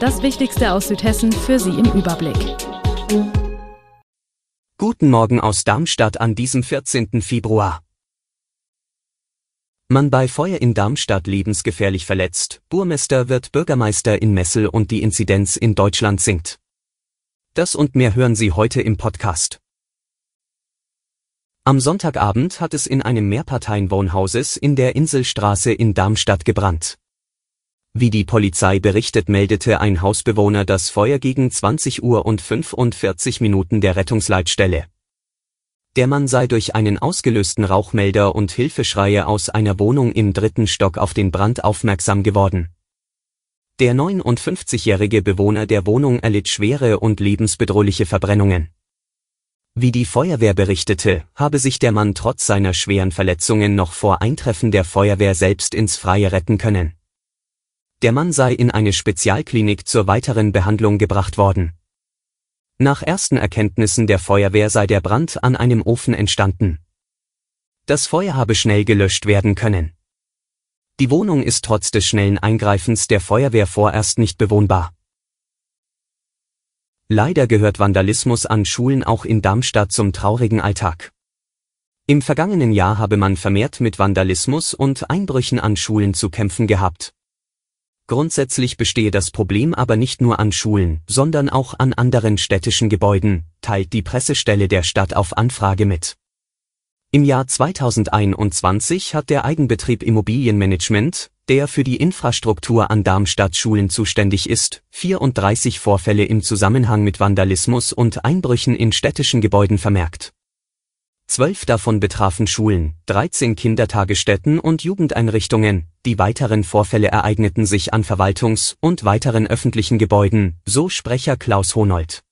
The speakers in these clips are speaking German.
Das Wichtigste aus Südhessen für Sie im Überblick. Guten Morgen aus Darmstadt an diesem 14. Februar. Mann bei Feuer in Darmstadt lebensgefährlich verletzt, Burmester wird Bürgermeister in Messel und die Inzidenz in Deutschland sinkt. Das und mehr hören Sie heute im Podcast. Am Sonntagabend hat es in einem Mehrparteienwohnhauses in der Inselstraße in Darmstadt gebrannt. Wie die Polizei berichtet meldete ein Hausbewohner das Feuer gegen 20 Uhr und 45 Minuten der Rettungsleitstelle. Der Mann sei durch einen ausgelösten Rauchmelder und Hilfeschreie aus einer Wohnung im dritten Stock auf den Brand aufmerksam geworden. Der 59-jährige Bewohner der Wohnung erlitt schwere und lebensbedrohliche Verbrennungen. Wie die Feuerwehr berichtete, habe sich der Mann trotz seiner schweren Verletzungen noch vor Eintreffen der Feuerwehr selbst ins Freie retten können. Der Mann sei in eine Spezialklinik zur weiteren Behandlung gebracht worden. Nach ersten Erkenntnissen der Feuerwehr sei der Brand an einem Ofen entstanden. Das Feuer habe schnell gelöscht werden können. Die Wohnung ist trotz des schnellen Eingreifens der Feuerwehr vorerst nicht bewohnbar. Leider gehört Vandalismus an Schulen auch in Darmstadt zum traurigen Alltag. Im vergangenen Jahr habe man vermehrt mit Vandalismus und Einbrüchen an Schulen zu kämpfen gehabt. Grundsätzlich bestehe das Problem aber nicht nur an Schulen, sondern auch an anderen städtischen Gebäuden, teilt die Pressestelle der Stadt auf Anfrage mit. Im Jahr 2021 hat der Eigenbetrieb Immobilienmanagement, der für die Infrastruktur an Darmstadt Schulen zuständig ist, 34 Vorfälle im Zusammenhang mit Vandalismus und Einbrüchen in städtischen Gebäuden vermerkt. Zwölf davon betrafen Schulen, 13 Kindertagesstätten und Jugendeinrichtungen, die weiteren Vorfälle ereigneten sich an Verwaltungs- und weiteren öffentlichen Gebäuden, so Sprecher Klaus Honold.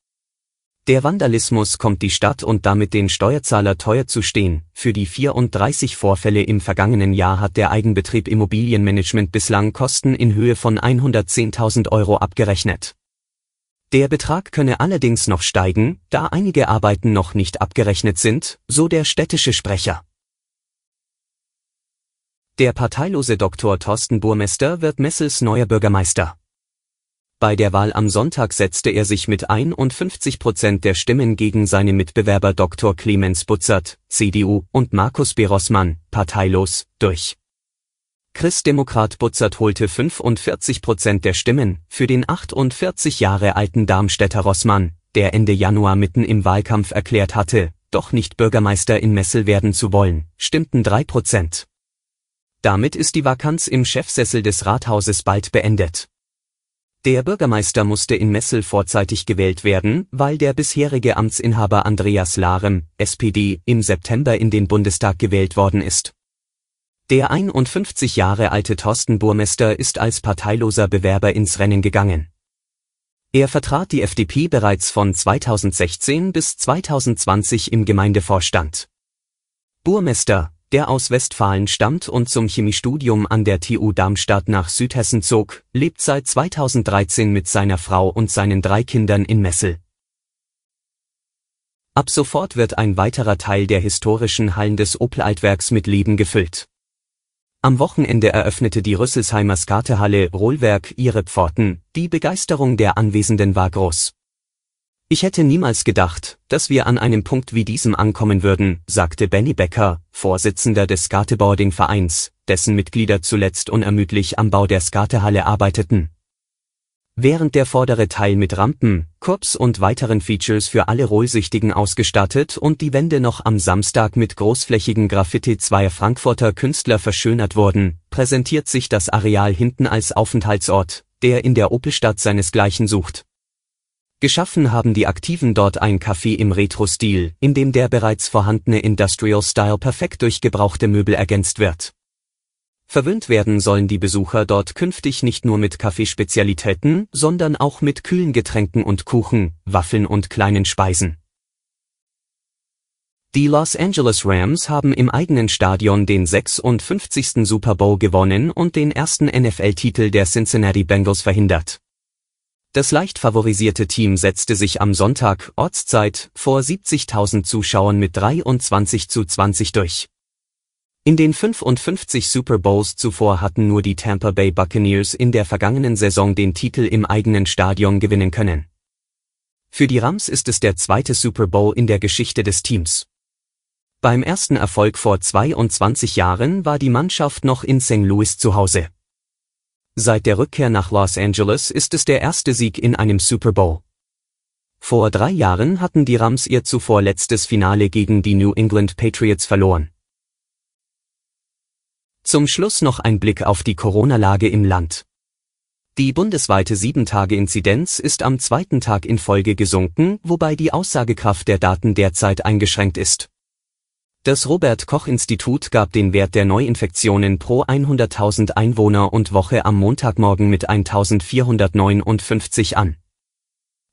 Der Vandalismus kommt die Stadt und damit den Steuerzahler teuer zu stehen. Für die 34 Vorfälle im vergangenen Jahr hat der Eigenbetrieb Immobilienmanagement bislang Kosten in Höhe von 110.000 Euro abgerechnet. Der Betrag könne allerdings noch steigen, da einige Arbeiten noch nicht abgerechnet sind, so der städtische Sprecher. Der parteilose Dr. Thorsten Burmester wird Messels neuer Bürgermeister. Bei der Wahl am Sonntag setzte er sich mit 51 Prozent der Stimmen gegen seine Mitbewerber Dr. Clemens Butzert, CDU, und Markus B. Parteilos, durch. Christdemokrat Butzert holte 45 Prozent der Stimmen für den 48 Jahre alten Darmstädter Rossmann, der Ende Januar mitten im Wahlkampf erklärt hatte, doch nicht Bürgermeister in Messel werden zu wollen, stimmten 3 Prozent. Damit ist die Vakanz im Chefsessel des Rathauses bald beendet. Der Bürgermeister musste in Messel vorzeitig gewählt werden, weil der bisherige Amtsinhaber Andreas Larem, SPD, im September in den Bundestag gewählt worden ist. Der 51 Jahre alte Thorsten Burmester ist als parteiloser Bewerber ins Rennen gegangen. Er vertrat die FDP bereits von 2016 bis 2020 im Gemeindevorstand. Burmester, der aus Westfalen stammt und zum Chemiestudium an der TU Darmstadt nach Südhessen zog, lebt seit 2013 mit seiner Frau und seinen drei Kindern in Messel. Ab sofort wird ein weiterer Teil der historischen Hallen des Opel-Altwerks mit Leben gefüllt. Am Wochenende eröffnete die Rüsselsheimer Skatehalle Rohlwerk ihre Pforten, die Begeisterung der Anwesenden war groß. Ich hätte niemals gedacht, dass wir an einem Punkt wie diesem ankommen würden, sagte Benny Becker, Vorsitzender des Skateboarding-Vereins, dessen Mitglieder zuletzt unermüdlich am Bau der Skatehalle arbeiteten. Während der vordere Teil mit Rampen, Curbs und weiteren Features für alle Rollsüchtigen ausgestattet und die Wände noch am Samstag mit großflächigen Graffiti zweier Frankfurter Künstler verschönert wurden, präsentiert sich das Areal hinten als Aufenthaltsort, der in der Opelstadt seinesgleichen sucht. Geschaffen haben die Aktiven dort ein Café im Retro-Stil, in dem der bereits vorhandene Industrial Style perfekt durch gebrauchte Möbel ergänzt wird. Verwöhnt werden sollen die Besucher dort künftig nicht nur mit Kaffeespezialitäten, sondern auch mit kühlen Getränken und Kuchen, Waffeln und kleinen Speisen. Die Los Angeles Rams haben im eigenen Stadion den 56. Super Bowl gewonnen und den ersten NFL-Titel der Cincinnati Bengals verhindert. Das leicht favorisierte Team setzte sich am Sonntag, Ortszeit, vor 70.000 Zuschauern mit 23 zu 20 durch. In den 55 Super Bowls zuvor hatten nur die Tampa Bay Buccaneers in der vergangenen Saison den Titel im eigenen Stadion gewinnen können. Für die Rams ist es der zweite Super Bowl in der Geschichte des Teams. Beim ersten Erfolg vor 22 Jahren war die Mannschaft noch in St. Louis zu Hause. Seit der Rückkehr nach Los Angeles ist es der erste Sieg in einem Super Bowl. Vor drei Jahren hatten die Rams ihr zuvor letztes Finale gegen die New England Patriots verloren. Zum Schluss noch ein Blick auf die Corona-Lage im Land. Die bundesweite 7-Tage-Inzidenz ist am zweiten Tag in Folge gesunken, wobei die Aussagekraft der Daten derzeit eingeschränkt ist. Das Robert Koch Institut gab den Wert der Neuinfektionen pro 100.000 Einwohner und Woche am Montagmorgen mit 1459 an.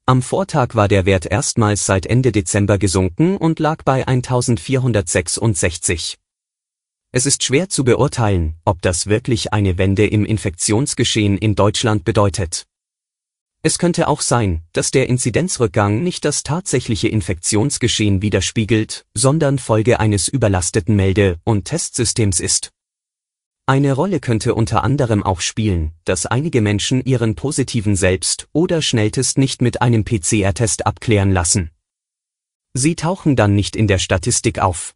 Am Vortag war der Wert erstmals seit Ende Dezember gesunken und lag bei 1466. Es ist schwer zu beurteilen, ob das wirklich eine Wende im Infektionsgeschehen in Deutschland bedeutet. Es könnte auch sein, dass der Inzidenzrückgang nicht das tatsächliche Infektionsgeschehen widerspiegelt, sondern Folge eines überlasteten Melde- und Testsystems ist. Eine Rolle könnte unter anderem auch spielen, dass einige Menschen ihren positiven Selbst- oder Schnelltest nicht mit einem PCR-Test abklären lassen. Sie tauchen dann nicht in der Statistik auf.